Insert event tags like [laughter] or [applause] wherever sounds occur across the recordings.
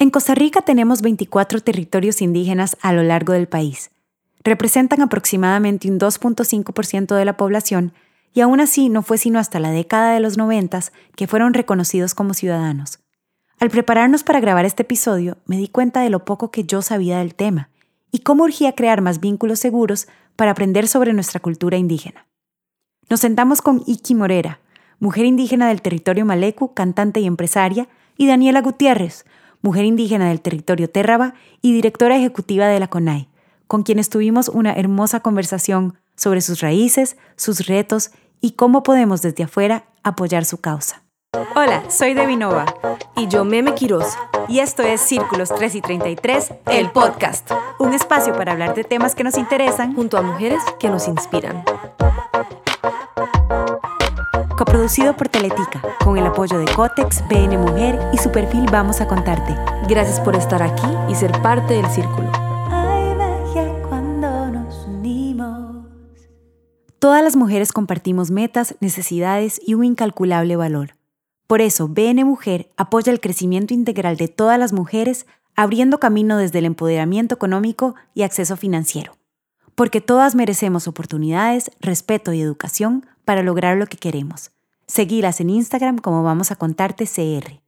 En Costa Rica tenemos 24 territorios indígenas a lo largo del país. Representan aproximadamente un 2.5% de la población y aún así no fue sino hasta la década de los 90 que fueron reconocidos como ciudadanos. Al prepararnos para grabar este episodio, me di cuenta de lo poco que yo sabía del tema y cómo urgía crear más vínculos seguros para aprender sobre nuestra cultura indígena. Nos sentamos con Iki Morera, mujer indígena del territorio Malecu, cantante y empresaria, y Daniela Gutiérrez, mujer indígena del territorio Terraba y directora ejecutiva de la CONAI, con quienes tuvimos una hermosa conversación sobre sus raíces, sus retos y cómo podemos desde afuera apoyar su causa. Hola, soy Devinova. Y yo Meme Quiroz. Y esto es Círculos 3 y 33, el podcast. Un espacio para hablar de temas que nos interesan junto a mujeres que nos inspiran. Coproducido por Teletica, con el apoyo de Cotex, BN Mujer y su perfil Vamos a Contarte. Gracias por estar aquí y ser parte del círculo. Todas las mujeres compartimos metas, necesidades y un incalculable valor. Por eso, BN Mujer apoya el crecimiento integral de todas las mujeres, abriendo camino desde el empoderamiento económico y acceso financiero. Porque todas merecemos oportunidades, respeto y educación para lograr lo que queremos. Seguilas en Instagram como vamos a contarte CR.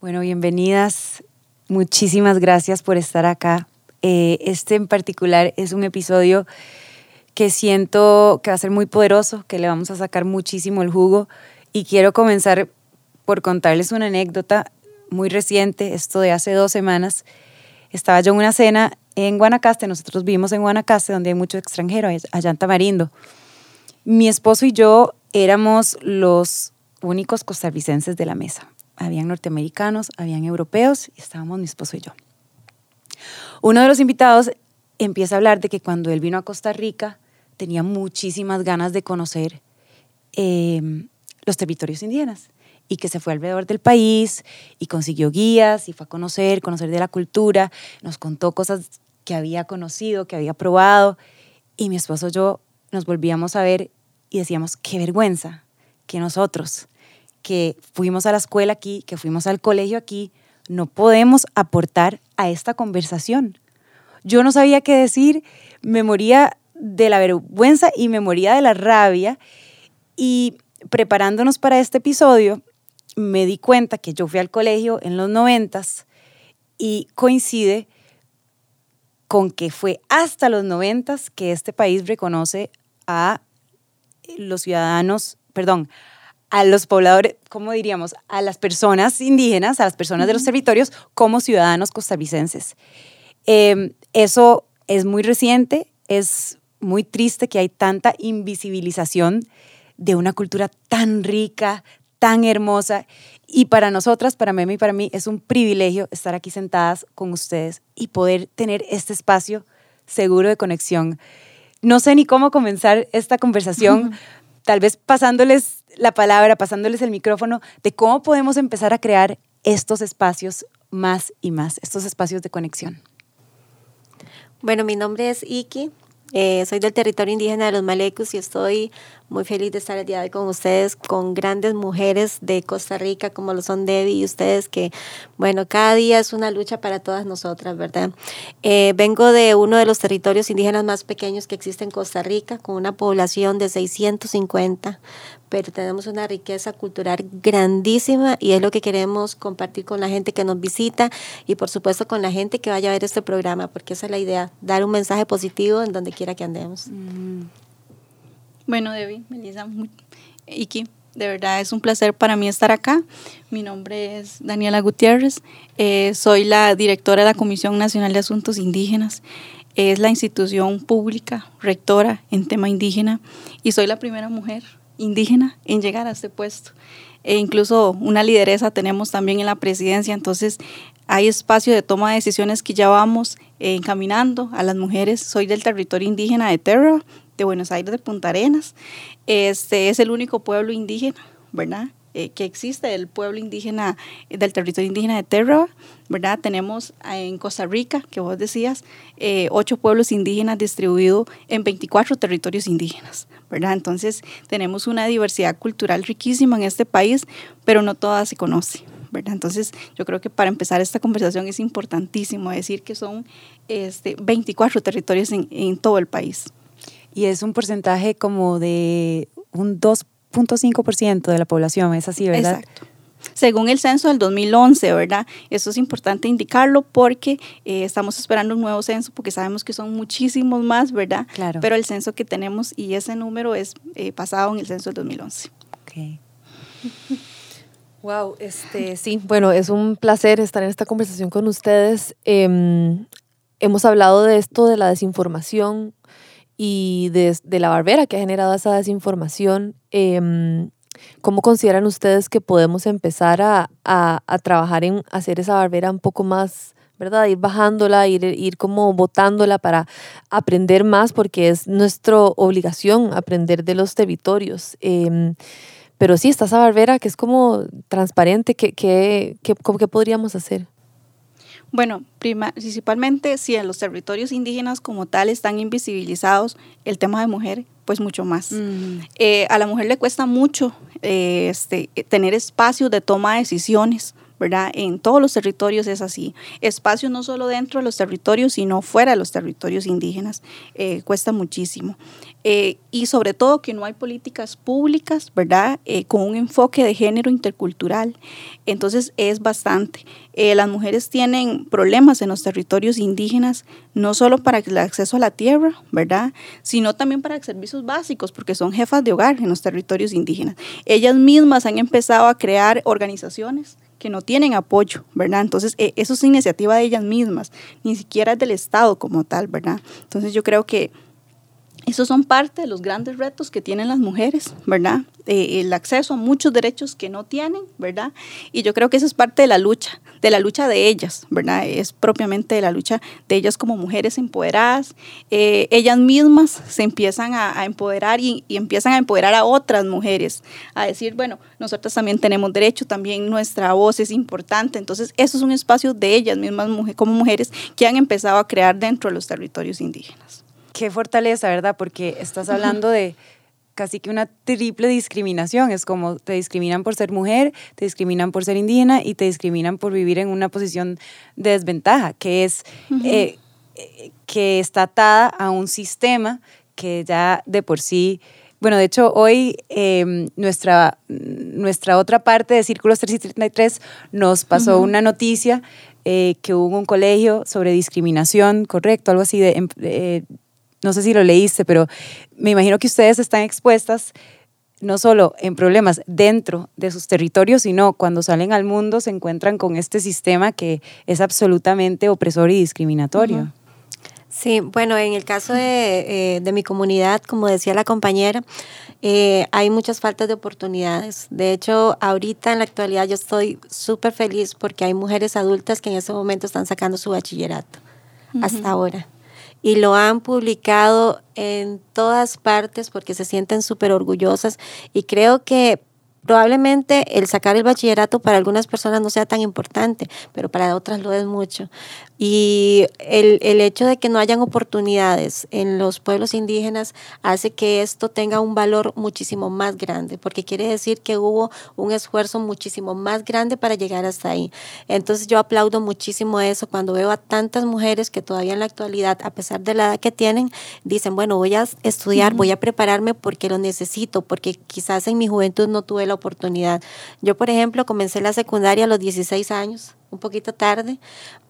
Bueno, bienvenidas. Muchísimas gracias por estar acá. Eh, este en particular es un episodio que siento que va a ser muy poderoso, que le vamos a sacar muchísimo el jugo y quiero comenzar por contarles una anécdota muy reciente, esto de hace dos semanas. Estaba yo en una cena en Guanacaste, nosotros vivimos en Guanacaste, donde hay mucho extranjero, allá en Tamarindo. Mi esposo y yo éramos los únicos costarricenses de la mesa. Habían norteamericanos, habían europeos y estábamos mi esposo y yo. Uno de los invitados empieza a hablar de que cuando él vino a Costa Rica tenía muchísimas ganas de conocer eh, los territorios indígenas y que se fue alrededor del país y consiguió guías y fue a conocer, conocer de la cultura, nos contó cosas que había conocido, que había probado y mi esposo y yo nos volvíamos a ver y decíamos, qué vergüenza que nosotros, que fuimos a la escuela aquí, que fuimos al colegio aquí, no podemos aportar a esta conversación. Yo no sabía qué decir, me moría de la vergüenza y me moría de la rabia y preparándonos para este episodio, me di cuenta que yo fui al colegio en los noventas y coincide con que fue hasta los noventas que este país reconoce a los ciudadanos, perdón, a los pobladores, ¿cómo diríamos? A las personas indígenas, a las personas de los territorios como ciudadanos costarricenses. Em, eso es muy reciente, es muy triste que hay tanta invisibilización de una cultura tan rica, tan hermosa. Y para nosotras, para Meme y para mí, es un privilegio estar aquí sentadas con ustedes y poder tener este espacio seguro de conexión. No sé ni cómo comenzar esta conversación, tal vez pasándoles la palabra, pasándoles el micrófono, de cómo podemos empezar a crear estos espacios más y más, estos espacios de conexión. Bueno, mi nombre es Iki, eh, soy del territorio indígena de los Malecos y estoy muy feliz de estar el día de hoy con ustedes, con grandes mujeres de Costa Rica como lo son Debbie y ustedes, que bueno, cada día es una lucha para todas nosotras, ¿verdad? Eh, vengo de uno de los territorios indígenas más pequeños que existe en Costa Rica, con una población de 650, pero tenemos una riqueza cultural grandísima y es lo que queremos compartir con la gente que nos visita y por supuesto con la gente que vaya a ver este programa, porque esa es la idea, dar un mensaje positivo en donde quiera que andemos. Mm. Bueno, Debbie, Melissa, Iki, de verdad es un placer para mí estar acá. Mi nombre es Daniela Gutiérrez, eh, soy la directora de la Comisión Nacional de Asuntos Indígenas. Es la institución pública rectora en tema indígena y soy la primera mujer indígena en llegar a este puesto. E incluso una lideresa tenemos también en la presidencia, entonces hay espacio de toma de decisiones que ya vamos eh, encaminando a las mujeres. Soy del territorio indígena de Terra, de Buenos Aires de Punta Arenas. Este es el único pueblo indígena, ¿verdad? Eh, que existe, el pueblo indígena del territorio indígena de Terra, ¿verdad? Tenemos en Costa Rica, que vos decías, eh, ocho pueblos indígenas distribuidos en 24 territorios indígenas, ¿verdad? Entonces tenemos una diversidad cultural riquísima en este país, pero no toda se conoce. ¿verdad? Entonces, yo creo que para empezar esta conversación es importantísimo decir que son este, 24 territorios en, en todo el país. Y es un porcentaje como de un 2.5% de la población, es así, ¿verdad? Exacto según el censo del 2011, ¿verdad? Eso es importante indicarlo porque eh, estamos esperando un nuevo censo porque sabemos que son muchísimos más, ¿verdad? Claro. Pero el censo que tenemos y ese número es eh, basado en el censo del 2011. Ok. [laughs] Wow, este, sí, bueno, es un placer estar en esta conversación con ustedes. Em, hemos hablado de esto, de la desinformación y de, de, la barbera que ha generado esa desinformación. Eh, ¿Cómo consideran ustedes que podemos empezar a, a, a, trabajar en hacer esa barbera un poco más, ¿verdad? Ir bajándola, ir, ir como botándola para aprender más, porque es nuestra obligación aprender de los territorios. Eh, pero sí, está esa barbera que es como transparente, ¿qué, qué, qué, qué podríamos hacer? Bueno, prima, principalmente si en los territorios indígenas como tal están invisibilizados el tema de mujer, pues mucho más. Mm. Eh, a la mujer le cuesta mucho eh, este, tener espacios de toma de decisiones. ¿verdad? En todos los territorios es así. Espacios no solo dentro de los territorios, sino fuera de los territorios indígenas. Eh, cuesta muchísimo. Eh, y sobre todo que no hay políticas públicas, ¿verdad? Eh, con un enfoque de género intercultural. Entonces es bastante. Eh, las mujeres tienen problemas en los territorios indígenas, no solo para el acceso a la tierra, ¿verdad? Sino también para servicios básicos, porque son jefas de hogar en los territorios indígenas. Ellas mismas han empezado a crear organizaciones que no tienen apoyo, ¿verdad? Entonces, eso es iniciativa de ellas mismas, ni siquiera del Estado como tal, ¿verdad? Entonces, yo creo que esos son parte de los grandes retos que tienen las mujeres, ¿verdad? Eh, el acceso a muchos derechos que no tienen, ¿verdad? Y yo creo que eso es parte de la lucha, de la lucha de ellas, ¿verdad? Es propiamente de la lucha de ellas como mujeres empoderadas. Eh, ellas mismas se empiezan a, empoderar y, y, empiezan a empoderar a otras mujeres, a decir, bueno, nosotras también tenemos derecho, también nuestra voz es importante. Entonces, eso es un espacio de ellas mismas como mujeres que han empezado a crear dentro de los territorios indígenas qué fortaleza, ¿verdad? Porque estás hablando de casi que una triple discriminación. Es como te discriminan por ser mujer, te discriminan por ser indígena y te discriminan por vivir en una posición de desventaja, que es eh, que está atada a un sistema que ya de por sí... Bueno, de hecho, hoy eh, nuestra, nuestra otra parte de Círculos 333 nos pasó uh -huh. una noticia eh, que hubo un colegio sobre discriminación, correcto, algo así de, eh, no sé si lo leíste, pero me imagino que ustedes están expuestas no solo en problemas dentro de sus territorios, sino cuando salen al mundo se encuentran con este sistema que es absolutamente opresor y discriminatorio. Uh -huh. Sí, bueno, en el caso de, eh, de, mi comunidad, como decía la compañera, eh, hay muchas faltas de oportunidades. De hecho, ahorita en la actualidad yo estoy súper feliz porque hay mujeres adultas que en ese momento están sacando su bachillerato, uh -huh. hasta ahora y lo han publicado en todas partes porque se sienten súper orgullosas. Y creo que probablemente el sacar el bachillerato para algunas personas no sea tan importante, pero para otras lo es mucho. Y el, el, hecho de que no hayan oportunidades en los pueblos indígenas hace que esto tenga un valor muchísimo más grande, porque quiere decir que hubo un esfuerzo muchísimo más grande para llegar hasta ahí. Entonces yo aplaudo muchísimo eso cuando veo a tantas mujeres que todavía en la actualidad, a pesar de la edad que tienen, dicen, bueno, voy a estudiar, voy a prepararme porque lo necesito, porque quizás en mi juventud no tuve la oportunidad. Yo, por ejemplo, comencé la secundaria a los 16 años un poquito tarde,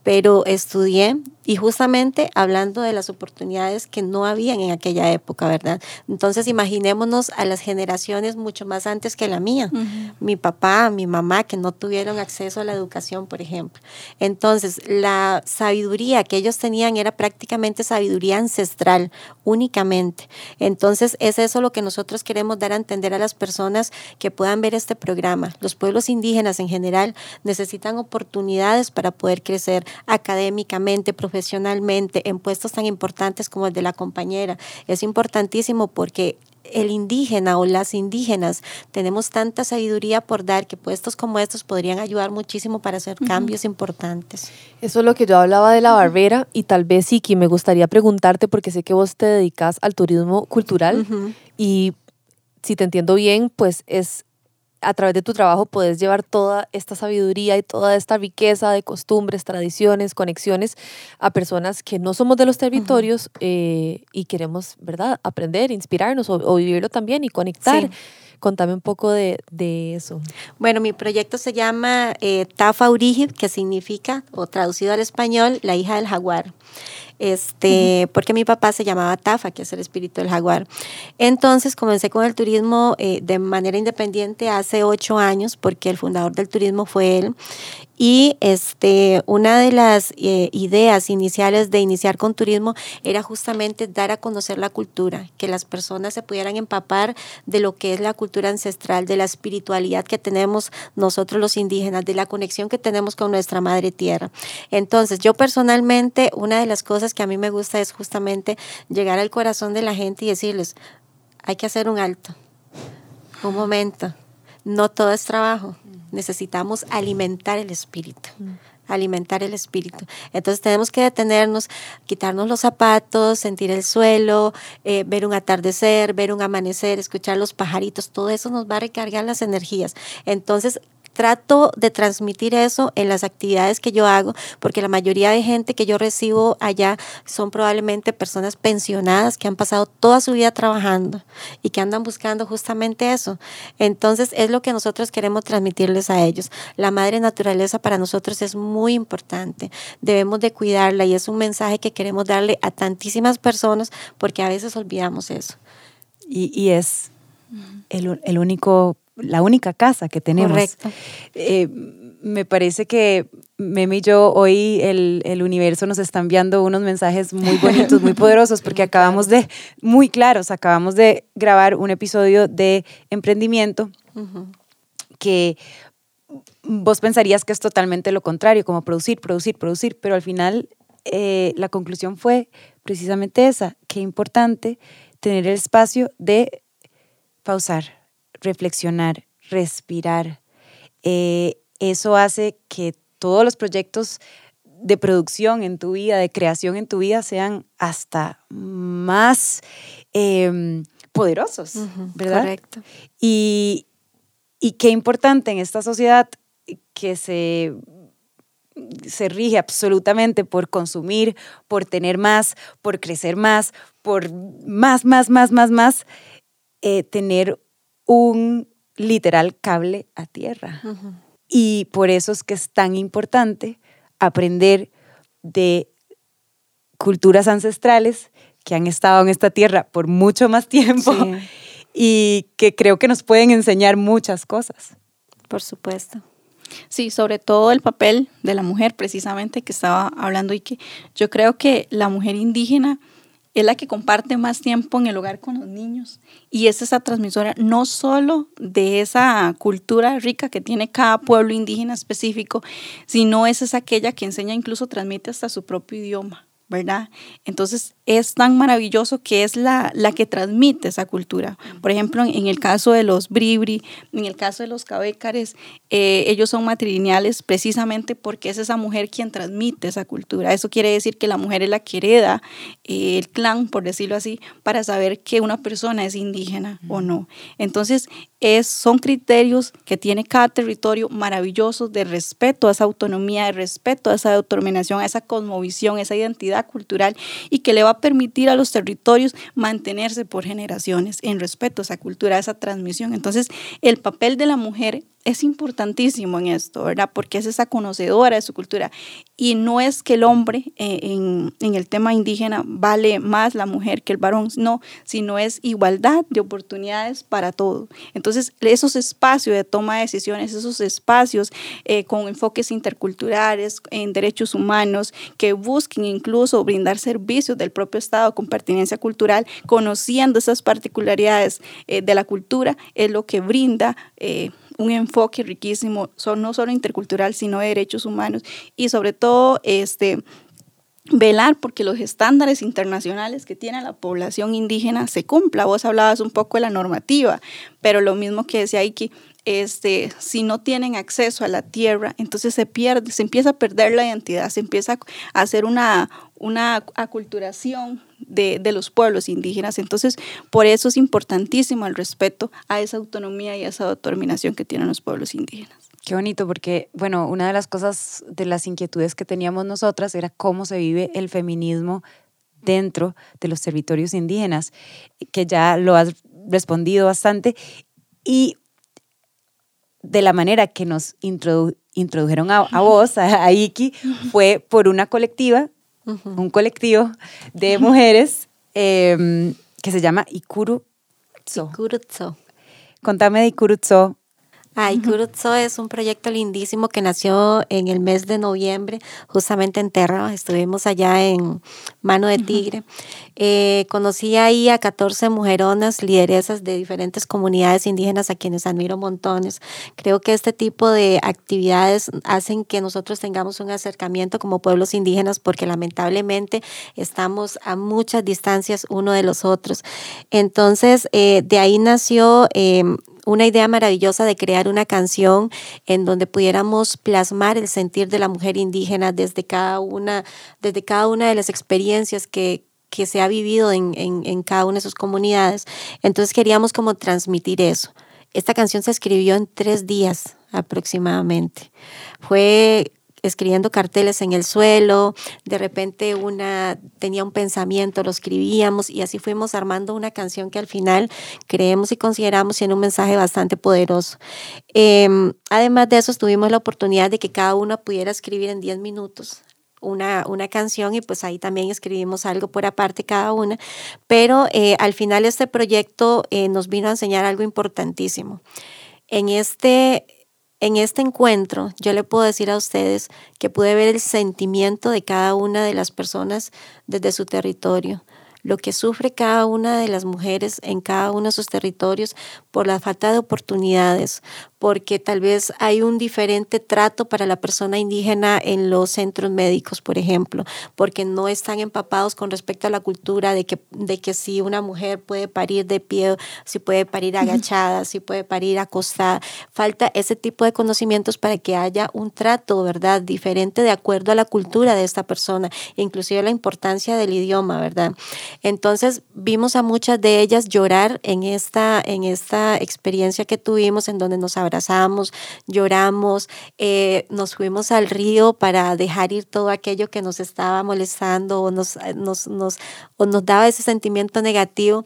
pero estudié y justamente hablando de las oportunidades que no habían en aquella época, ¿verdad? Entonces imaginémonos a las generaciones mucho más antes que la mía, uh -huh. mi papá, mi mamá, que no tuvieron acceso a la educación, por ejemplo. Entonces, la sabiduría que ellos tenían era prácticamente sabiduría ancestral, únicamente. Entonces, es eso lo que nosotros queremos dar a entender a las personas que puedan ver este programa. Los pueblos indígenas en general necesitan oportunidades para poder crecer académicamente, profesionalmente, en puestos tan importantes como el de la compañera. Es importantísimo porque el indígena o las indígenas tenemos tanta sabiduría por dar que puestos como estos podrían ayudar muchísimo para hacer uh -huh. cambios importantes. Eso es lo que yo hablaba de la barbera y tal vez Iki me gustaría preguntarte porque sé que vos te dedicas al turismo cultural uh -huh. y si te entiendo bien, pues es a través de tu trabajo puedes llevar toda esta sabiduría y toda esta riqueza de costumbres, tradiciones, conexiones a personas que no somos de los territorios eh, y queremos, ¿verdad?, aprender, inspirarnos o, vivirlo también y conectar. Contame un poco de, eso. Bueno, mi proyecto se llama eh, Tafa Urigid, que significa, o traducido al español, la hija del jaguar este, porque mi papá se llamaba Tafa, que es el espíritu del jaguar. Entonces comencé con el turismo eh, de manera independiente hace ocho años, porque el fundador del turismo fue él. Y este, una de las eh, ideas iniciales de iniciar con turismo era justamente dar a conocer la cultura, que las personas se pudieran empapar de lo que es la cultura ancestral, de la espiritualidad que tenemos nosotros los indígenas, de la conexión que tenemos con nuestra madre tierra. Entonces, yo personalmente, una de las cosas que a mí me gusta es justamente llegar al corazón de la gente y decirles, hay que hacer un alto, un momento, no todo es trabajo, necesitamos alimentar el espíritu alimentar el espíritu. Entonces tenemos que detenernos, quitarnos los zapatos, sentir el suelo, eh, ver un atardecer, ver un amanecer, escuchar los pajaritos, todo eso nos va a recargar las energías. Entonces trato de transmitir eso en las actividades que yo hago, porque la mayoría de gente que yo recibo allá son probablemente personas pensionadas que han pasado toda su vida trabajando y que andan buscando justamente eso. Entonces es lo que nosotros queremos transmitirles a ellos. La madre naturaleza para nosotros es muy importante. Debemos de cuidarla y es un mensaje que queremos darle a tantísimas personas porque a veces olvidamos eso. Y, es el, el único la única casa que tenemos. Correcto. Eh, me parece que Meme y yo hoy el, el, universo nos está enviando unos mensajes muy bonitos, muy [laughs] poderosos, porque acabamos de, muy claros, acabamos de grabar un episodio de emprendimiento que vos pensarías que es totalmente lo contrario, como producir, producir, producir, pero al final eh, la conclusión fue precisamente esa, que importante tener el espacio de pausar, reflexionar, respirar. Eh, eso hace que todos los proyectos de producción en tu vida, de creación en tu vida, sean hasta más em, poderosos, ¿verdad? Correcto. Y, y qué importante en esta sociedad que se, se rige absolutamente por consumir, por tener más, por crecer más, por más, más, más, más, más, eh, tener un literal cable a tierra. Y por eso es que es tan importante aprender de culturas ancestrales que han estado en esta tierra por mucho más tiempo [laughs] y que creo que nos pueden enseñar muchas cosas. Por supuesto. Sí, sobre todo el papel de la mujer, precisamente que estaba hablando y que yo creo que la mujer indígena es la que comparte más tiempo en el hogar con los niños y es esa transmisora no solo de esa cultura rica que tiene cada pueblo indígena específico, sino es, es aquella que enseña, incluso transmite hasta su propio idioma. ¿Verdad? Entonces es tan maravilloso que es la, la que transmite esa cultura. Por ejemplo, en, el caso de los bribri, en el caso de los cabécares, eh, ellos son matrilineales precisamente porque es esa mujer quien transmite esa cultura. Eso quiere decir que la mujer es la que hereda eh, el clan, por decirlo así, para saber que una persona es indígena o no. Entonces, es, son criterios que tiene cada territorio maravillosos de respeto a esa autonomía, de respeto a esa determinación, a esa cosmovisión, a esa identidad cultural y que le va a permitir a los territorios mantenerse por generaciones en respeto a esa cultura, a esa transmisión. Entonces, el papel de la mujer es importantísimo en esto, ¿verdad? Porque es esa conocedora de su cultura. Y no es que el hombre eh, en, el tema indígena vale más la mujer que el varón, no, sino es igualdad de oportunidades para todo. Entonces, esos espacios de toma de decisiones, esos espacios eh, con enfoques interculturales, en derechos humanos, que busquen incluso brindar servicios del propio Estado con pertinencia cultural, conociendo esas particularidades eh, de la cultura, es lo que brinda un enfoque riquísimo, no solo intercultural, sino de derechos humanos y sobre todo este, velar porque los estándares internacionales que tiene la población indígena se cumpla. Vos hablabas un poco de la normativa, pero lo mismo que decía Iki, este, si no tienen acceso a la tierra, entonces se pierde, se empieza a perder la identidad, se empieza a hacer una, una aculturación de, de, los pueblos indígenas. Entonces, por eso es importantísimo el respeto a esa autonomía y a esa determinación que tienen los pueblos indígenas. Qué bonito, porque, bueno, una de las cosas, de las inquietudes que teníamos nosotras era cómo se vive el feminismo dentro de los territorios indígenas, que ya lo has respondido bastante. Y de la manera que nos introdujeron a, vos, a, Iki, fue por una colectiva, un colectivo de mujeres em, que se llama Ikurutso. Ikurutso. Contame de Ikurutso, Ay, Kurutso es un proyecto lindísimo que nació en el mes de noviembre, justamente en Terra. Estuvimos allá en Mano de Tigre. Eh, conocí ahí a 14 mujeronas, lideresas de diferentes comunidades indígenas a quienes admiro montones. Creo que este tipo de actividades hacen que nosotros tengamos un acercamiento como pueblos indígenas porque lamentablemente estamos a muchas distancias uno de los otros. Entonces, eh, de ahí nació em, una idea maravillosa de crear una canción en donde pudiéramos plasmar el sentir de la mujer indígena desde cada una, desde cada una de las experiencias que, que se ha vivido en, en, en cada una de sus comunidades. Entonces queríamos como transmitir eso. Esta canción se escribió en tres días aproximadamente. Fue escribiendo carteles en el suelo, de repente una tenía un pensamiento, lo escribíamos y así fuimos armando una canción que al final creemos y consideramos tiene un mensaje bastante poderoso. Em, además de eso, tuvimos la oportunidad de que cada uno pudiera escribir en 10 minutos una, una, canción y pues ahí también escribimos algo por aparte cada una, pero eh, al final este proyecto eh, nos vino a enseñar algo importantísimo. En este en este encuentro yo le puedo decir a ustedes que pude ver el sentimiento de cada una de las personas desde su territorio, lo que sufre cada una de las mujeres en cada uno de sus territorios por la falta de oportunidades, porque tal vez hay un diferente trato para la persona indígena en los centros médicos, por ejemplo, porque no están empapados con respecto a la cultura de que, de que si una mujer puede parir de pie, si puede parir agachada, si puede parir acostada. Falta ese tipo de conocimientos para que haya un trato, ¿verdad?, diferente de acuerdo a la cultura de esta persona, inclusive la importancia del idioma, ¿verdad? Entonces vimos a muchas de ellas llorar en esta, en esta experiencia que tuvimos en donde nos abrazamos, lloramos, eh, nos fuimos al río para dejar ir todo aquello que nos estaba molestando o nos, nos, nos, o nos daba ese sentimiento negativo.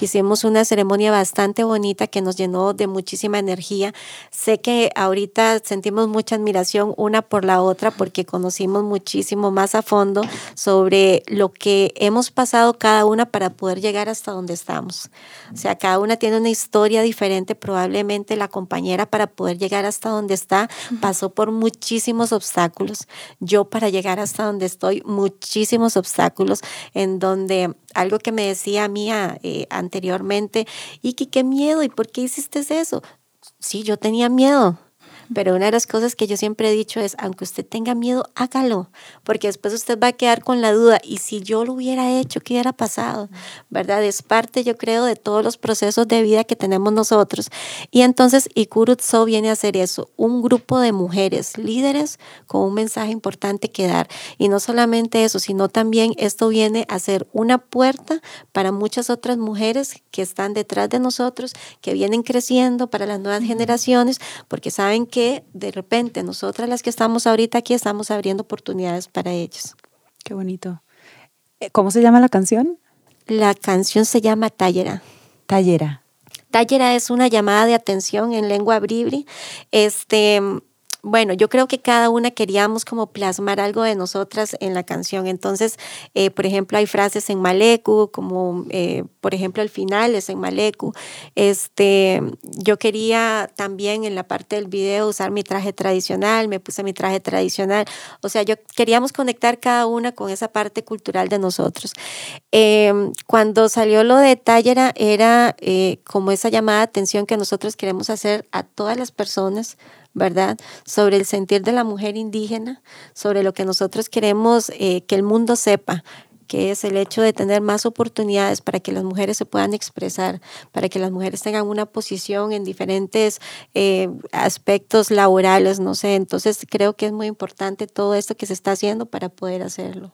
Hicimos una ceremonia bastante bonita que nos llenó de muchísima energía. Sé que ahorita sentimos mucha admiración una por la otra porque conocimos muchísimo más a fondo sobre lo que hemos pasado cada una para poder llegar hasta donde estamos. O sea, cada una tiene una historia diferente. Probablemente la compañera para poder llegar hasta donde está pasó por muchísimos obstáculos. Yo para llegar hasta donde estoy, muchísimos obstáculos en donde algo que me decía Mía eh, anteriormente, y que qué miedo, ¿y por qué hiciste eso? Sí, yo tenía miedo, [laughs] pero una de las cosas que yo siempre he dicho es, aunque usted tenga miedo, hágalo, porque después usted va a quedar con la duda, y si yo lo hubiera hecho, ¿qué hubiera pasado? ¿Verdad? Es parte, yo creo, de todos los procesos de vida que tenemos nosotros. Y entonces Ikurutso viene a hacer eso, un grupo de mujeres líderes con un mensaje importante que dar. Y no solamente eso, sino también esto viene a ser una puerta para muchas otras mujeres que están detrás de nosotros, que vienen creciendo para las nuevas generaciones, porque saben que que de repente nosotras las que estamos ahorita aquí estamos abriendo oportunidades para ellos. Qué bonito. Eh, ¿Cómo se llama la canción? La canción se llama Tallera. Tallera. Tallera es una llamada de atención en lengua bribri. Este, bueno, yo creo que cada una queríamos como plasmar algo de nosotras en la canción. Entonces, eh, por ejemplo, hay frases en maleku, como eh, por ejemplo el final es en maleku. Este, yo quería también en la parte del video usar mi traje tradicional, me puse mi traje tradicional. O sea, yo queríamos conectar cada una con esa parte cultural de nosotros. Em, cuando salió lo de Tallera, era eh, como esa llamada de atención que nosotros queremos hacer a todas las personas ¿verdad? Sobre el sentir de la mujer indígena, sobre lo que nosotros queremos eh, que el mundo sepa. que es el hecho de tener más oportunidades para que las mujeres se puedan expresar, para que las mujeres tengan una posición en diferentes eh, aspectos laborales, no sé. Entonces creo que es muy importante todo esto que se está haciendo para poder hacerlo.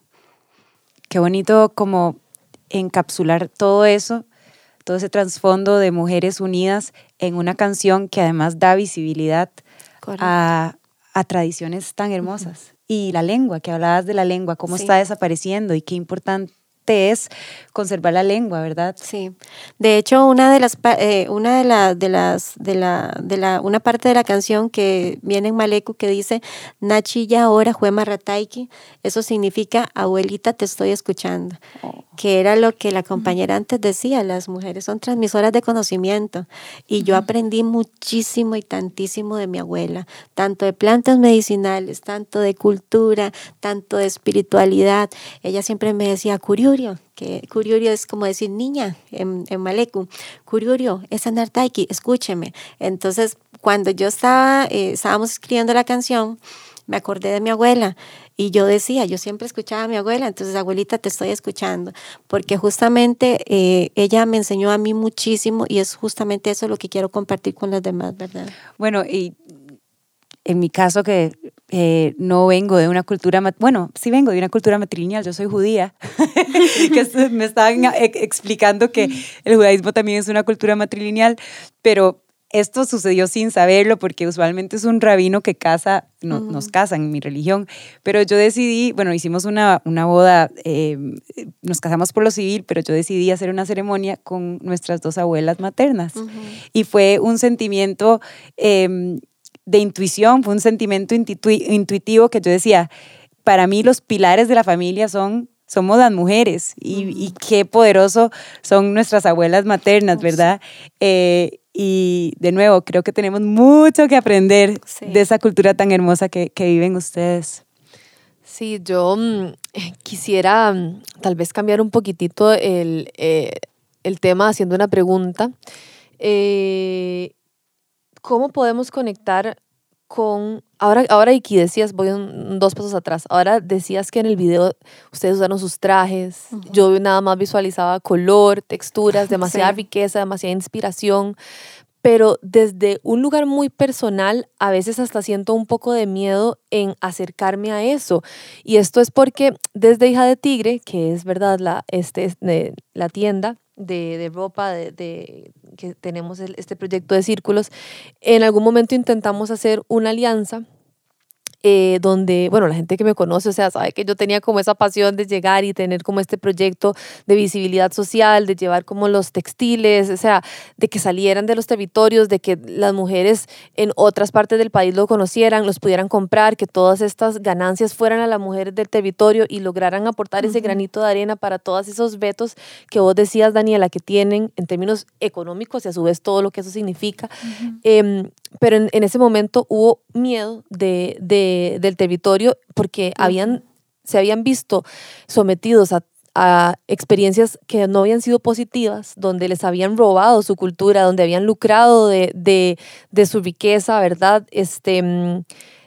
Qué bonito como encapsular todo eso, todo ese trasfondo de mujeres unidas en una canción que además da visibilidad a, a, tradiciones tan hermosas. Y la lengua, que hablabas de la lengua, cómo está desapareciendo y qué importante es conservar la lengua, ¿verdad? Sí. De hecho, una de las eh, una de, la, de las de la de la una parte de la canción que viene en maleku que dice Nachilla ahora juema rataiki, eso significa abuelita te estoy escuchando. Oh. Que era lo que la compañera antes decía, las mujeres son transmisoras de conocimiento y yo aprendí muchísimo y tantísimo de mi abuela, tanto de plantas medicinales, tanto de cultura, tanto de espiritualidad. Ella siempre me decía, "Curioso que Curiurio es como decir niña en, en Maleku. Curiurio es Anartaiki, escúcheme. Entonces, cuando yo estaba, eh, estábamos escribiendo la canción, me acordé de mi abuela y yo decía, yo siempre escuchaba a mi abuela, entonces abuelita te estoy escuchando, porque justamente eh, ella me enseñó a mí muchísimo y es justamente eso lo que quiero compartir con las demás, ¿verdad? Bueno, y en mi caso que eh, no vengo de una cultura, bueno, sí vengo de una cultura matrilineal, yo soy judía, [laughs] que me estaban e, explicando que el judaísmo también es una cultura matrilineal, pero esto sucedió sin saberlo porque usualmente es un rabino que casa, no, nos casan en mi religión, pero yo decidí, bueno, hicimos una, una boda, em, nos casamos por lo civil, pero yo decidí hacer una ceremonia con nuestras dos abuelas maternas. Y fue un sentimiento... Eh, de intuición, fue un sentimiento intuitivo que yo decía, para mí los pilares de la familia son somos las mujeres y, qué poderoso son nuestras abuelas maternas, ¿verdad? Eh, y de nuevo, creo que tenemos mucho que aprender de esa cultura tan hermosa que, viven ustedes. Sí, yo mm, [laughs] quisiera mm, tal vez cambiar un poquitito el, eh, el tema haciendo una pregunta. Eh, ¿cómo podemos conectar con, ahora, ahora Iki decías, voy dos pasos atrás, ahora decías que en el video ustedes usaron sus trajes, yo nada más visualizaba color, texturas, [laughs] demasiada riqueza, demasiada inspiración, pero desde un lugar muy personal, a veces hasta siento un poco de miedo en acercarme a eso. Y esto es porque desde Hija de Tigre, que es verdad la, este, la tienda, de, de ropa, de, de, que tenemos este proyecto de círculos, en algún momento intentamos hacer una alianza eh, donde, bueno, la gente que me conoce, o sea, sabe que yo tenía como esa pasión de llegar y tener como este proyecto de visibilidad social, de llevar como los textiles, o sea, de que salieran de los territorios, de que las mujeres en otras partes del país lo conocieran, los pudieran comprar, que todas estas ganancias fueran a las mujeres del territorio y lograran aportar ese granito de arena para todos esos vetos que vos decías, Daniela, que tienen en términos económicos y a su vez todo lo que eso significa. Pero en, en, ese momento hubo miedo de, de del territorio porque habían, se habían visto sometidos a, experiencias que no habían sido positivas, donde les habían robado su cultura, donde habían lucrado de, de su riqueza, ¿verdad? Este, mm,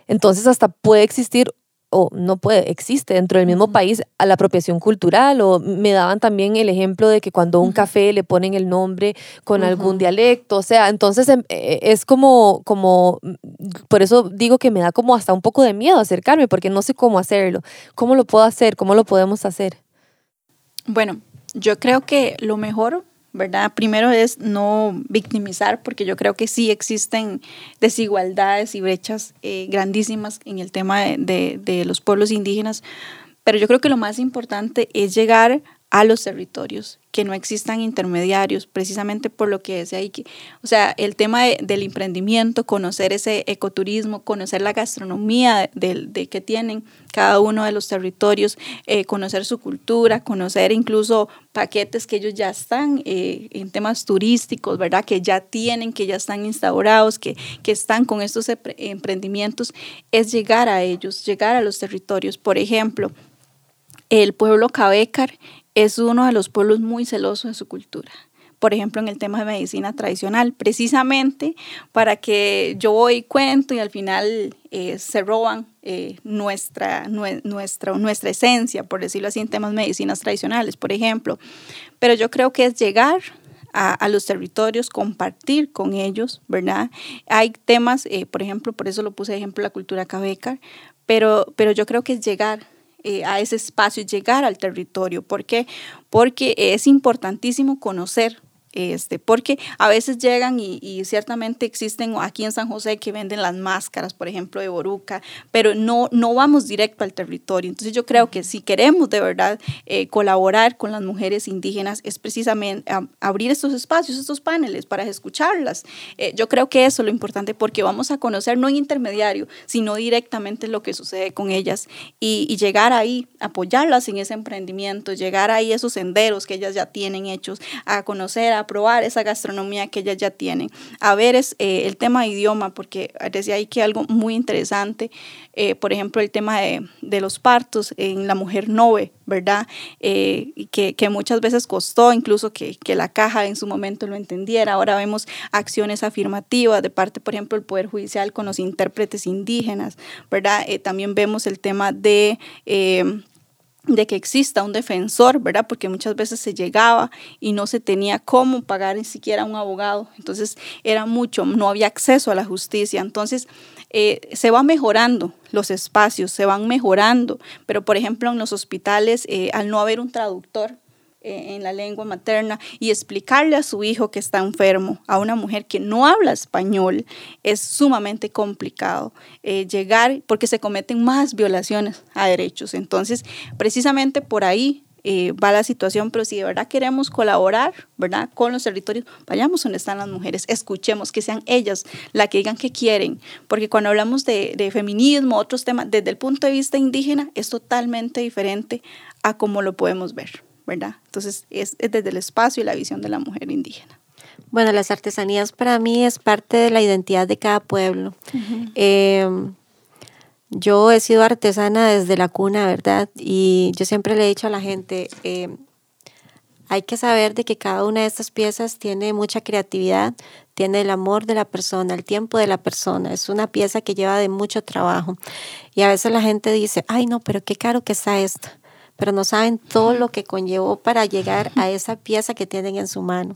entonces hasta puede existir o no puede, existe dentro del mismo país a la apropiación cultural o me daban también el ejemplo de que cuando un café le ponen el nombre con algún dialecto, o sea, entonces em, e, es como, como, mm, por eso digo que me da como hasta un poco de miedo acercarme porque no sé cómo hacerlo, cómo lo puedo hacer, cómo lo podemos hacer. Bueno, yo creo que lo mejor ¿verdad? Primero es no victimizar, porque yo creo que sí existen desigualdades y brechas eh, grandísimas en el tema de, de, los pueblos indígenas, pero yo creo que lo más importante es llegar a los territorios, que no existan intermediarios, precisamente por lo que decía que O sea, el tema del emprendimiento, conocer ese ecoturismo, conocer la gastronomía de, que tienen cada uno de los territorios, eh, conocer su cultura, conocer incluso paquetes que ellos ya están eh, en temas turísticos, ¿verdad? Que ya tienen, que ya están instaurados, que, que están con estos emprendimientos, es llegar a ellos, llegar a los territorios. Por ejemplo, el pueblo Cabecar es uno de los pueblos muy celosos de su cultura por ejemplo, en el tema de medicina tradicional, precisamente para que yo voy cuento y al final eh, se roban eh, nuestra, nuestra, nuestra esencia, por decirlo así, en temas medicinas tradicionales, por ejemplo. Pero yo creo que es llegar a, los territorios, compartir con ellos, ¿verdad? Hay temas, eh, por ejemplo, por eso lo puse de ejemplo la cultura cabeca, pero, pero yo creo que es llegar a ese espacio, llegar al territorio. ¿Por qué? Porque es importantísimo conocer este, porque a veces llegan y, ciertamente existen aquí en San José que venden las máscaras, por ejemplo, de Boruca, pero no, no vamos directo al territorio. Entonces yo creo que si queremos de verdad eh, colaborar con las mujeres indígenas es precisamente abrir estos espacios, estos paneles para escucharlas. Eh, yo creo que eso es lo importante porque vamos a conocer no en intermediario, sino directamente lo que sucede con ellas y, y llegar ahí, apoyarlas en ese emprendimiento, llegar ahí a esos senderos que ellas ya tienen hechos, a conocer, a probar esa gastronomía que ellas ya tienen. A ver es, eh, el tema de idioma, porque decía ahí que algo muy interesante, eh, por ejemplo, el tema de, de, los partos en la mujer nove, ¿verdad? Eh, que, que, muchas veces costó incluso que, que, la caja en su momento lo entendiera. Ahora vemos acciones afirmativas de parte, por ejemplo, del Poder Judicial con los intérpretes indígenas, ¿verdad? también vemos el tema de de que exista un defensor, ¿verdad? Porque muchas veces se llegaba y no se tenía cómo pagar ni siquiera un abogado. Entonces era mucho, no había acceso a la justicia. Entonces eh, se va mejorando los espacios, se van mejorando, pero por ejemplo en los hospitales, eh, al no haber un traductor, en la lengua materna y explicarle a su hijo que está enfermo, a una mujer que no habla español, es sumamente complicado eh, llegar porque se cometen más violaciones a derechos. Entonces, precisamente por ahí eh, va la situación, pero si de verdad queremos colaborar, ¿verdad? Con los territorios, vayamos donde están las mujeres, escuchemos, que sean ellas las que digan que quieren, porque cuando hablamos de, de, feminismo, otros temas, desde el punto de vista indígena, es totalmente diferente a cómo lo podemos ver. ¿Verdad? Entonces es, desde el espacio y la visión de la mujer indígena. Bueno, las artesanías para mí es parte de la identidad de cada pueblo. Em, yo he sido artesana desde la cuna, ¿verdad? Y yo siempre le he dicho a la gente, em, hay que saber de que cada una de estas piezas tiene mucha creatividad, tiene el amor de la persona, el tiempo de la persona. Es una pieza que lleva de mucho trabajo. Y a veces la gente dice, ay no, pero qué caro que está esto pero no saben todo lo que conllevó para llegar a esa pieza que tienen en su mano.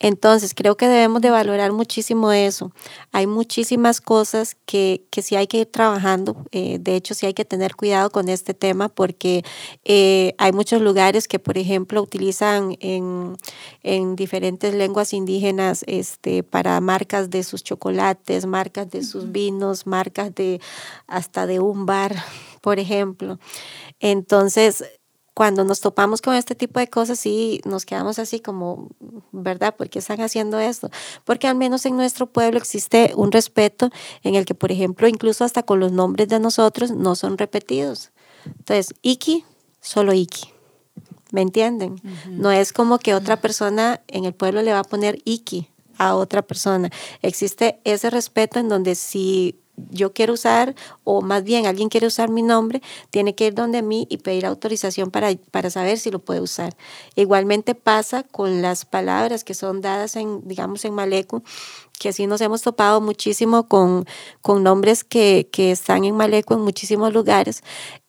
Entonces, creo que debemos de valorar muchísimo eso. Hay muchísimas cosas que, que sí hay que ir trabajando. Eh, de hecho, sí hay que tener cuidado con este tema porque eh, hay muchos lugares que, por ejemplo, utilizan en, en diferentes lenguas indígenas este, para marcas de sus chocolates, marcas de sus vinos, marcas de hasta de un bar por ejemplo. Entonces, cuando nos topamos con este tipo de cosas, sí nos quedamos así como, ¿verdad? ¿Por qué están haciendo esto? Porque al menos en nuestro pueblo existe un respeto en el que, por ejemplo, incluso hasta con los nombres de nosotros no son repetidos. Entonces, Iki, solo Iki. ¿Me entienden? No es como que otra persona en el pueblo le va a poner Iki a otra persona. Existe ese respeto en donde si yo quiero usar, o más bien alguien quiere usar mi nombre, tiene que ir donde mí y pedir autorización para, para saber si lo puede usar. Igualmente pasa con las palabras que son dadas en, digamos, en Maleco, que así nos hemos topado muchísimo con, con nombres que, que están en Maleco en muchísimos lugares.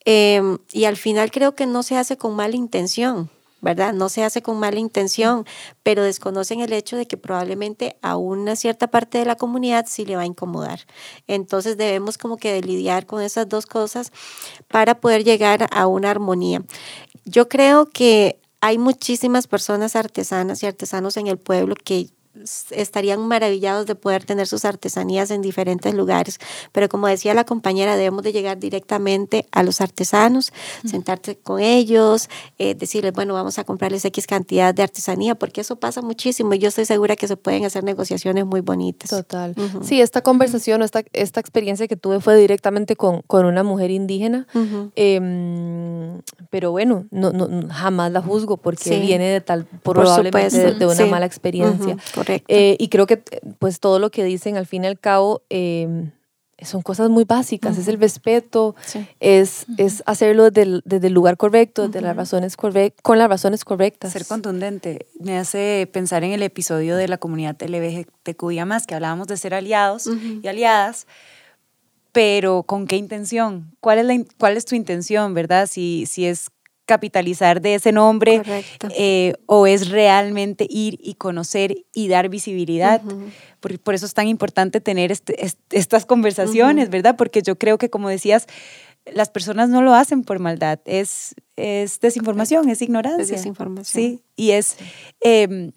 Em, y al final creo que no se hace con mala intención. ¿Verdad? No se hace con mala intención, pero desconocen el hecho de que probablemente a una cierta parte de la comunidad sí le va a incomodar. Entonces debemos como que lidiar con esas dos cosas para poder llegar a una armonía. Yo creo que hay muchísimas personas artesanas y artesanos en el pueblo que estarían maravillados de poder tener sus artesanías en diferentes lugares. Pero como decía la compañera, debemos de llegar directamente a los artesanos, sentarte con ellos, eh, decirles, bueno, vamos a comprarles X cantidad de artesanía, porque eso pasa muchísimo y yo estoy segura que se pueden hacer negociaciones muy bonitas. Total. Sí, esta conversación, esta, esta experiencia que tuve fue directamente con, con una mujer indígena, em, pero bueno, no, no, jamás la juzgo porque viene de tal, probablemente de, una mala experiencia. Correcto. Eh, y creo que pues todo lo que dicen al fin y al cabo em, son cosas muy básicas, es el respeto, es, es hacerlo desde el, lugar correcto, desde las razones correct con las razones correctas. Ser contundente. Me hace pensar en el episodio de la comunidad LGBTQIA+, que hablábamos de ser aliados y aliadas, pero ¿con qué intención? ¿Cuál es, la, cuál es tu intención, verdad? Si, si es capitalizar de ese nombre eh, o es realmente ir y conocer y dar visibilidad. por, eso es tan importante tener este, estas conversaciones, ¿verdad? Porque yo creo que, como decías, las personas no lo hacen por maldad, es, es desinformación, es ignorancia. Es desinformación. Sí, y es em,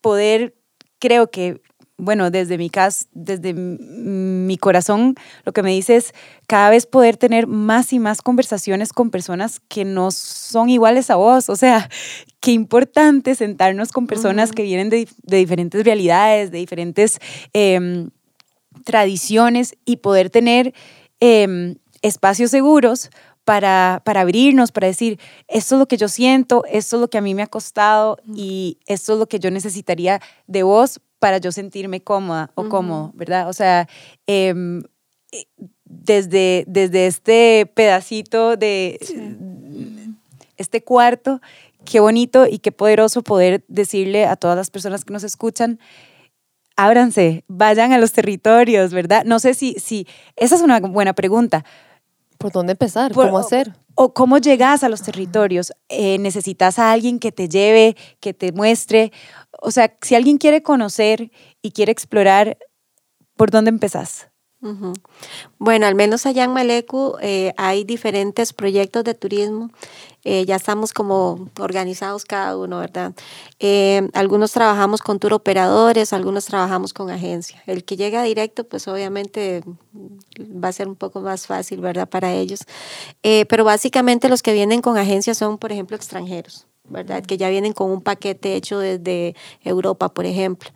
poder, creo que bueno, desde mi caso, desde mi corazón, lo que me dice es cada vez poder tener más y más conversaciones con personas que no son iguales a vos. O sea, [laughs] qué importante sentarnos con personas que vienen de, diferentes realidades, de diferentes em, tradiciones y poder tener em, espacios seguros para, para, abrirnos, para decir, esto es lo que yo siento, esto es lo que a mí me ha costado y esto es lo que yo necesitaría de vos para yo sentirme cómoda o cómodo, ¿verdad? O sea, em, eh, desde, desde este pedacito de este cuarto, qué bonito y qué poderoso poder decirle a todas las personas que nos escuchan, ábranse, vayan a los territorios, ¿verdad? No sé si, si esa es una buena pregunta. ¿Por dónde empezar? ¿Cómo hacer? O, cómo llegas a los territorios. Eh, ¿Necesitas a alguien que te lleve, que te muestre? o sea, si alguien quiere conocer y quiere explorar, ¿por dónde empezás? Bueno, al menos allá en Malecu eh, hay diferentes proyectos de turismo. Eh, ya estamos como organizados cada uno, ¿verdad? Eh, algunos trabajamos con tour operadores, algunos trabajamos con agencia. El que llega directo, pues obviamente va a ser un poco más fácil, ¿verdad? Para ellos. pero básicamente los que vienen con agencia son, por ejemplo, extranjeros. ¿Verdad? Que ya vienen con un paquete hecho desde Europa, por ejemplo.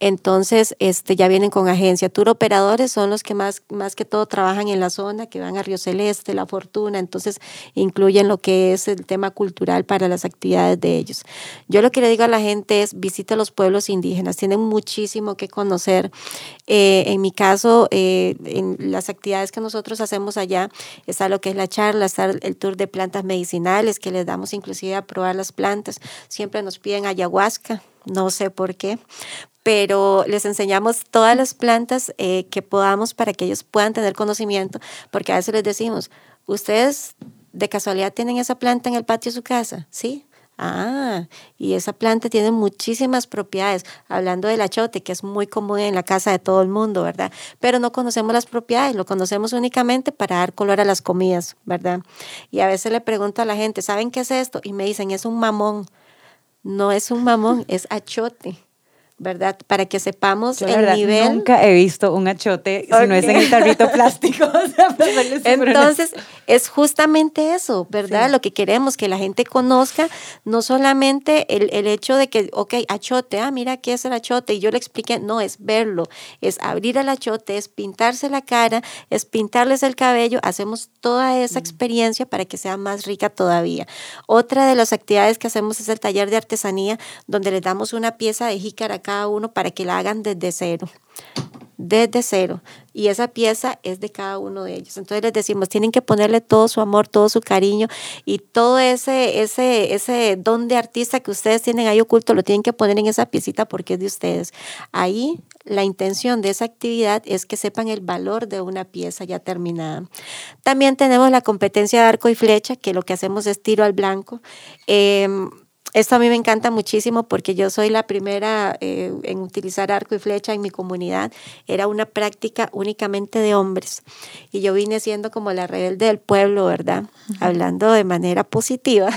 Entonces, este, ya vienen con agencia. Tour operadores son los que más, más que todo trabajan en la zona, que van a Río Celeste, La Fortuna, entonces incluyen lo que es el tema cultural para las actividades de ellos. Yo lo que le digo a la gente es visita los pueblos indígenas, tienen muchísimo que conocer. Eh, en mi caso, eh, en las actividades que nosotros hacemos allá, está lo que es la charla, está el tour de plantas medicinales, que les damos inclusive a probar las plantas. Siempre nos piden ayahuasca, no sé por qué, pero les enseñamos todas las plantas eh, que podamos para que ellos puedan tener conocimiento, porque a veces les decimos, ustedes de casualidad tienen esa planta en el patio de su casa, ¿sí? Ah, y esa planta tiene muchísimas propiedades, hablando del achote, que es muy común en la casa de todo el mundo, ¿verdad? Pero no conocemos las propiedades, lo conocemos únicamente para dar color a las comidas, ¿verdad? Y a veces le pregunto a la gente, ¿saben qué es esto? Y me dicen, es un mamón. No es un mamón, es achote. ¿Verdad? Para que sepamos el nivel. Nunca he visto un achote si no es en el tarrito plástico. [laughs] [laughs] Entonces, es justamente eso, ¿verdad? Lo que queremos, que la gente conozca, no solamente el, el, hecho de que, ok, achote, ah, mira qué es el achote, y yo le expliqué, no, es verlo, es abrir el achote, es pintarse la cara, es pintarles el cabello, hacemos toda esa experiencia para que sea más rica todavía. Otra de las actividades que hacemos es el taller de artesanía, donde les damos una pieza de jícara cada uno para que la hagan desde cero desde cero. Y esa pieza es de cada uno de ellos. Entonces les decimos, tienen que ponerle todo su amor, todo su cariño y todo ese, ese, ese don de artista que ustedes tienen ahí oculto, lo tienen que poner en esa piecita porque es de ustedes. Ahí la intención de esa actividad es que sepan el valor de una pieza ya terminada. También tenemos la competencia de arco y flecha, que lo que hacemos es tiro al blanco. Em, esto a mí me encanta muchísimo porque yo soy la primera eh, en utilizar arco y flecha en mi comunidad. Era una práctica únicamente de hombres. Y yo vine siendo como la rebelde del pueblo, ¿verdad? Hablando de manera positiva.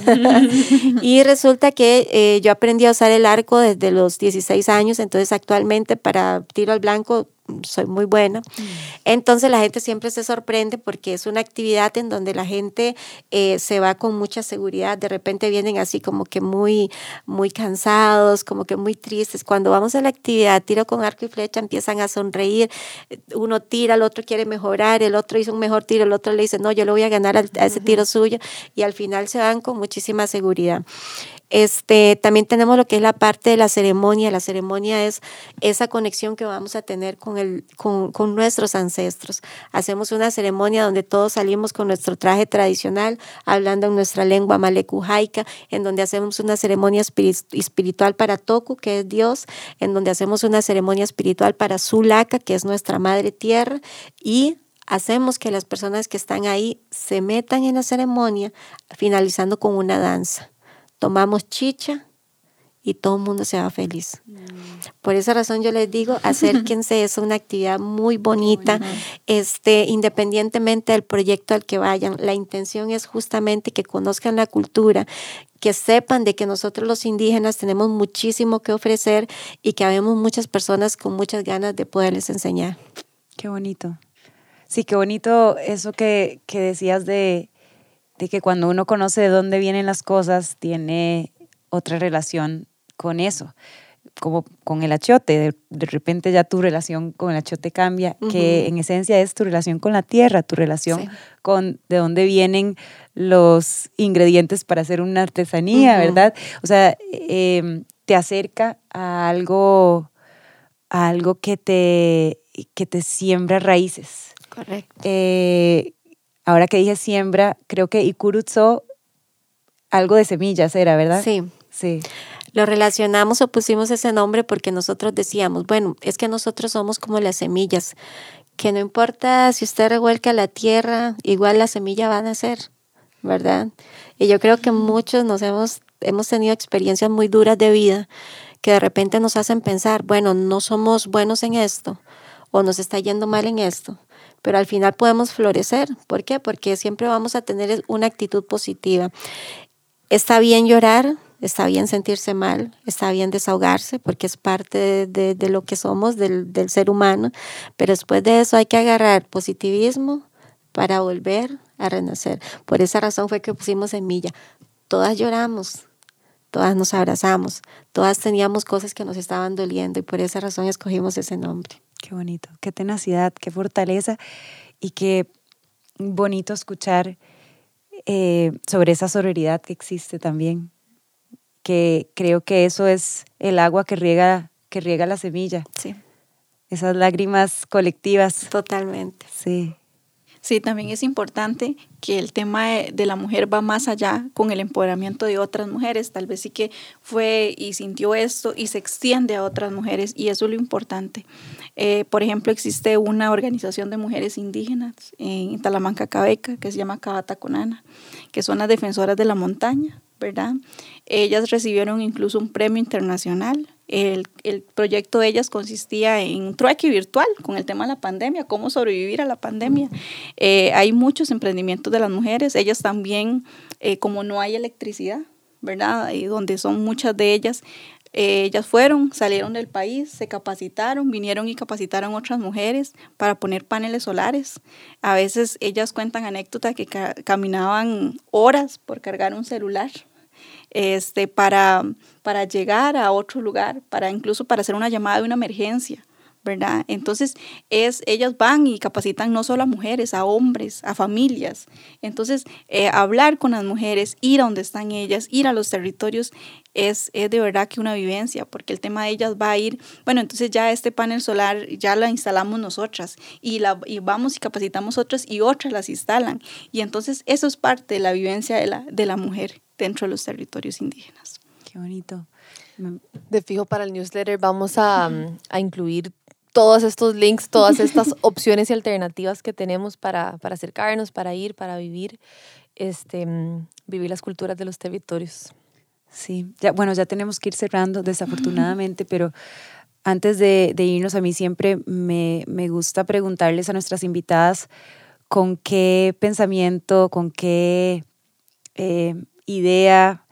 [laughs] y resulta que eh, yo aprendí a usar el arco desde los 16 años, entonces actualmente para tiro al blanco soy muy buena. Mm. Entonces la gente siempre se sorprende porque es una actividad en donde la gente eh, se va con mucha seguridad. De repente vienen así como que muy, muy cansados, como que muy tristes. Cuando vamos a la actividad, tiro con arco y flecha, empiezan a sonreír. Uno tira, el otro quiere mejorar, el otro hizo un mejor tiro, el otro le dice, no, yo lo voy a ganar a, ese tiro suyo. Y al final se van con muchísima seguridad. Este, también tenemos lo que es la parte de la ceremonia. La ceremonia es esa conexión que vamos a tener con, el, con, con nuestros ancestros. Hacemos una ceremonia donde todos salimos con nuestro traje tradicional, hablando en nuestra lengua malecujaica, en donde hacemos una ceremonia espiritual para Toku, que es Dios, en donde hacemos una ceremonia espiritual para Sulaka, que es nuestra madre tierra, y hacemos que las personas que están ahí se metan en la ceremonia, finalizando con una danza tomamos chicha y todo el mundo se va feliz. Mm. Por esa razón yo les digo, acérquense, es una actividad muy bonita, este, independientemente del proyecto al que vayan. La intención es justamente que conozcan la cultura, que sepan de que nosotros los indígenas tenemos muchísimo que ofrecer y que habemos muchas personas con muchas ganas de poderles enseñar. Qué bonito. Sí, qué bonito eso que, que decías de, de que cuando uno conoce de dónde vienen las cosas, tiene otra relación con eso, como con el achiote. De, repente ya tu relación con el achiote cambia, que en esencia es tu relación con la tierra, tu relación con de dónde vienen los ingredientes para hacer una artesanía, ¿verdad? O sea, em, te acerca a algo, a algo que te, que te siembra raíces. Correcto. Eh, ahora que dije siembra, creo que Ikurutso, algo de semillas era, ¿verdad? Sí. Sí. Lo relacionamos o pusimos ese nombre porque nosotros decíamos, bueno, es que nosotros somos como las semillas, que no importa si usted revuelca la tierra, igual la semilla va a nacer, ¿verdad? Y yo creo que muchos nos hemos, hemos tenido experiencias muy duras de vida que de repente nos hacen pensar, bueno, no somos buenos en esto o nos está yendo mal en esto pero al final podemos florecer. ¿Por qué? Porque siempre vamos a tener una actitud positiva. Está bien llorar, está bien sentirse mal, está bien desahogarse, porque es parte de, lo que somos, del, del, ser humano, pero después de eso hay que agarrar positivismo para volver a renacer. Por esa razón fue que pusimos semilla. Todas lloramos, todas nos abrazamos, todas teníamos cosas que nos estaban doliendo y por esa razón escogimos ese nombre. Qué bonito, qué tenacidad, qué fortaleza y qué bonito escuchar eh, sobre esa sororidad que existe también, que creo que eso es el agua que riega, que riega la semilla. Sí. Esas lágrimas colectivas. Totalmente. Sí. Sí, también es importante que el tema de, la mujer va más allá con el empoderamiento de otras mujeres. Tal vez sí que fue y sintió esto y se extiende a otras mujeres y eso es lo importante. Eh, por ejemplo, existe una organización de mujeres indígenas en Talamanca, Cabeca, que se llama Cabataconana, que son las defensoras de la montaña, ¿verdad? Ellas recibieron incluso un premio internacional el, el, proyecto de ellas consistía en trueque virtual con el tema de la pandemia, cómo sobrevivir a la pandemia. Eh, hay muchos emprendimientos de las mujeres, ellas también, eh, como no hay electricidad, ¿verdad? Y donde son muchas de ellas, eh, ellas fueron, salieron del país, se capacitaron, vinieron y capacitaron otras mujeres para poner paneles solares. A veces ellas cuentan anécdotas que caminaban horas por cargar un celular, este, para, para llegar a otro lugar, para incluso para hacer una llamada de una emergencia. ¿verdad? Entonces, es, ellas van y capacitan no solo a mujeres, a hombres, a familias. Entonces, eh, hablar con las mujeres, ir a donde están ellas, ir a los territorios, es, es, de verdad que una vivencia, porque el tema de ellas va a ir, bueno, entonces ya este panel solar ya la instalamos nosotras y, la, y vamos y capacitamos otras y otras las instalan. Y entonces eso es parte de la vivencia de la, de la mujer dentro de los territorios indígenas. Qué bonito. De fijo para el newsletter vamos a, a incluir todos estos links, todas estas [laughs] opciones y alternativas que tenemos para, para acercarnos, para ir, para vivir, este, vivir las culturas de los territorios. Sí, ya, bueno, ya tenemos que ir cerrando desafortunadamente, pero antes de, de irnos, a mí siempre me, me, gusta preguntarles a nuestras invitadas con qué pensamiento, con qué eh, idea,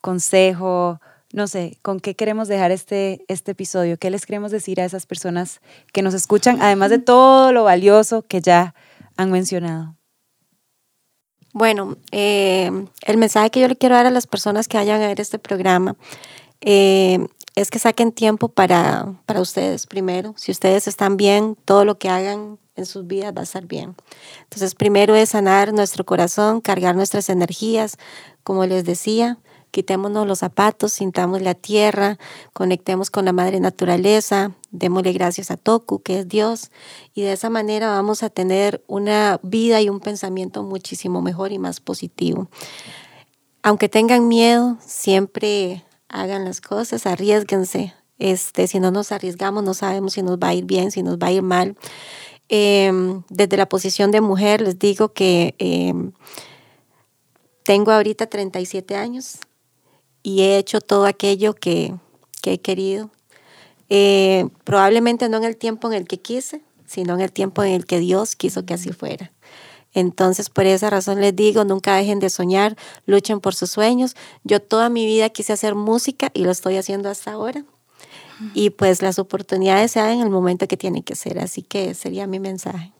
consejo, no sé, con qué queremos dejar este, este episodio, qué les queremos decir a esas personas que nos escuchan, además de todo lo valioso que ya han mencionado. Bueno, eh, el mensaje que yo le quiero dar a las personas que vayan a ver este programa eh, es que saquen tiempo para, para ustedes primero. Si ustedes están bien, todo lo que hagan en sus vidas va a estar bien. Entonces, primero es sanar nuestro corazón, cargar nuestras energías, como les decía, quitémonos los zapatos, sintamos la tierra, conectemos con la madre naturaleza, démosle gracias a Toku, que es Dios, y de esa manera vamos a tener una vida y un pensamiento muchísimo mejor y más positivo. Aunque tengan miedo, siempre hagan las cosas, arriesguense. Este, si no nos arriesgamos, no sabemos si nos va a ir bien, si nos va a ir mal. Em, desde la posición de mujer, les digo que em, tengo ahorita 37 años y he hecho todo aquello que, que he querido. Eh, probablemente no en el tiempo en el que quise, sino en el tiempo en el que Dios quiso que así fuera. Entonces, por esa razón les digo, nunca dejen de soñar, luchen por sus sueños. Yo toda mi vida quise hacer música y lo estoy haciendo hasta ahora. Y pues las oportunidades se dan en el momento que tienen que ser, así que sería mi mensaje.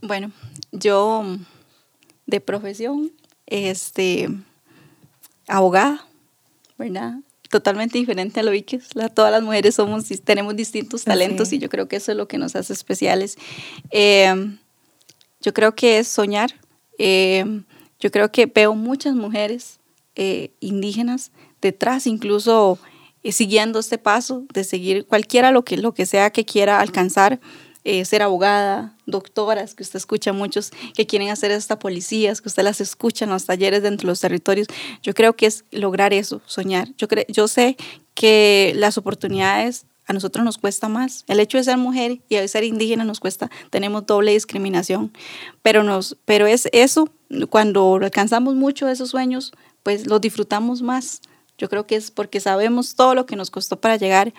Bueno, yo de profesión, este, abogada, ¿verdad? Totalmente diferente a lo que todas las mujeres somos, tenemos distintos talentos y yo creo que eso es lo que nos hace especiales. Em, yo creo que es soñar. Em, yo creo que veo muchas mujeres eh, indígenas detrás, incluso eh, siguiendo este paso de seguir cualquiera lo que, lo que sea que quiera alcanzar eh, ser abogada, doctoras, que usted escucha muchos que quieren hacer esta policías, que usted las escucha en los talleres dentro de los territorios. Yo creo que es lograr eso, soñar. Yo, yo sé que las oportunidades a nosotros nos cuesta más. El hecho de ser mujer y de ser indígena nos cuesta, tenemos doble discriminación, pero, nos, pero es eso, cuando alcanzamos mucho esos sueños, pues los disfrutamos más. Yo creo que es porque sabemos todo lo que nos costó para llegar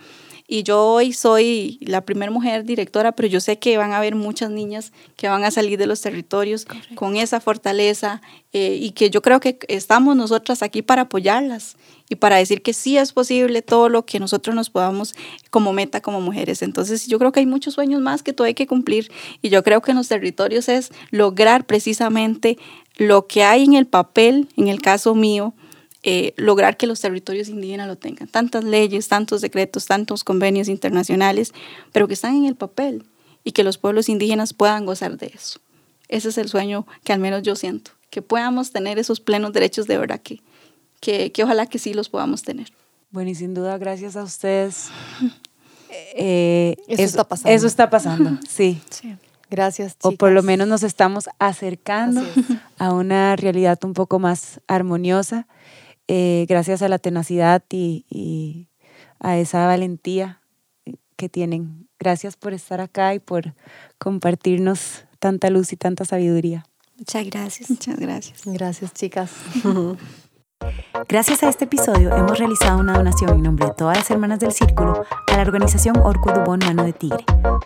y yo hoy soy la primera mujer directora, pero yo sé que van a haber muchas niñas que van a salir de los territorios con esa fortaleza eh, y que yo creo que estamos nosotras aquí para apoyarlas y para decir que sí es posible todo lo que nosotros nos podamos como meta como mujeres. Entonces yo creo que hay muchos sueños más que todavía hay que cumplir y yo creo que en los territorios es lograr precisamente lo que hay en el papel, en el caso mío, eh, lograr que los territorios indígenas lo tengan. Tantas leyes, tantos decretos, tantos convenios internacionales, pero que están en el papel y que los pueblos indígenas puedan gozar de eso. Ese es el sueño que al menos yo siento, que podamos tener esos plenos derechos de verdad, que, que, que ojalá que sí los podamos tener. Bueno, y sin duda, gracias a ustedes. [laughs] Eh, eso, está pasando. Eso está pasando, [laughs] sí. Gracias. O por lo menos nos estamos acercando a una realidad un poco más armoniosa eh, gracias a la tenacidad y, a esa valentía que tienen. Gracias por estar acá y por compartirnos tanta luz y tanta sabiduría. Muchas gracias. Muchas gracias. Gracias, chicas. [laughs] Gracias a este episodio hemos realizado una donación en nombre de todas las hermanas del Círculo a la organización Orco Dubón Mano de Tigre,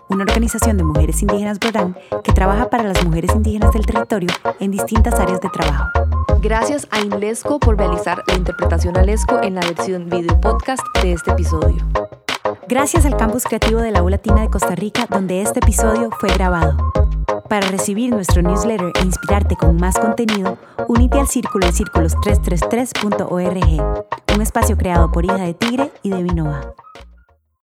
una organización de mujeres indígenas Borán que trabaja para las mujeres indígenas del territorio en distintas áreas de trabajo. Gracias a Inlesco por realizar la interpretación Alesco en la versión video podcast de este episodio. Gracias al Campus Creativo de la U Latina de Costa Rica, donde este episodio fue grabado. Para recibir nuestro newsletter e inspirarte con más contenido, únete al Círculo de Círculos 333.org, un espacio creado por Hija de Tigre y de Vinova.